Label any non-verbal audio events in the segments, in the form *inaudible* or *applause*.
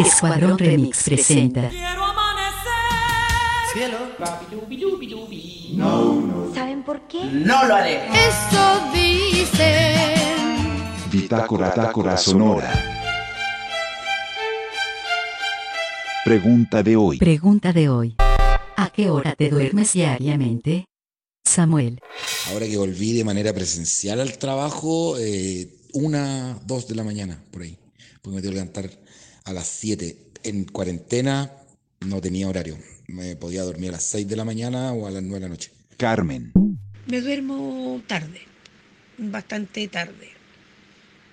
Escuadrón Remix presenta. Cielo. ¿Saben por qué? No lo haré. Eso dicen. Bitácora, Bitácora Sonora. Pregunta de hoy. Pregunta de hoy. ¿A qué hora te duermes diariamente? Samuel. Ahora que volví de manera presencial al trabajo, eh, una, dos de la mañana, por ahí. Porque me tengo que levantar a las 7. En cuarentena no tenía horario. Me podía dormir a las 6 de la mañana o a las 9 de la noche. Carmen. Me duermo tarde, bastante tarde.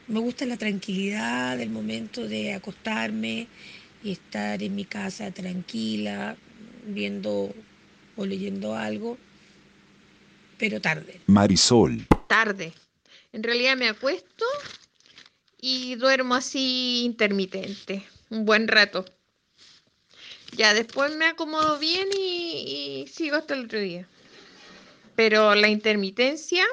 Me gusta la tranquilidad del momento de acostarme y estar en mi casa tranquila, viendo o leyendo algo, pero tarde. Marisol. tarde. En realidad me acuesto y duermo así intermitente, un buen rato. Ya después me acomodo bien y, y sigo hasta el otro día. Pero la intermitencia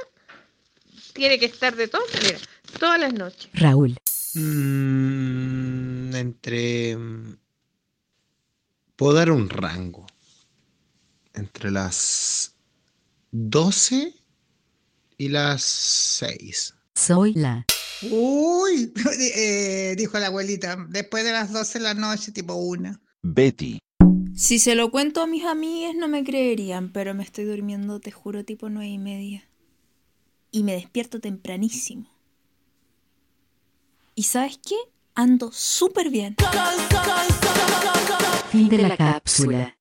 tiene que estar de todas maneras, todas las noches. Raúl. Mm, entre. Puedo dar un rango. Entre las 12 y las 6. Soy la. Uy, *laughs* eh, dijo la abuelita, después de las 12 de la noche, tipo una. Betty. Si se lo cuento a mis amigas no me creerían, pero me estoy durmiendo, te juro, tipo nueve y media. Y me despierto tempranísimo. ¿Y sabes qué? Ando súper bien. Fin de la cápsula.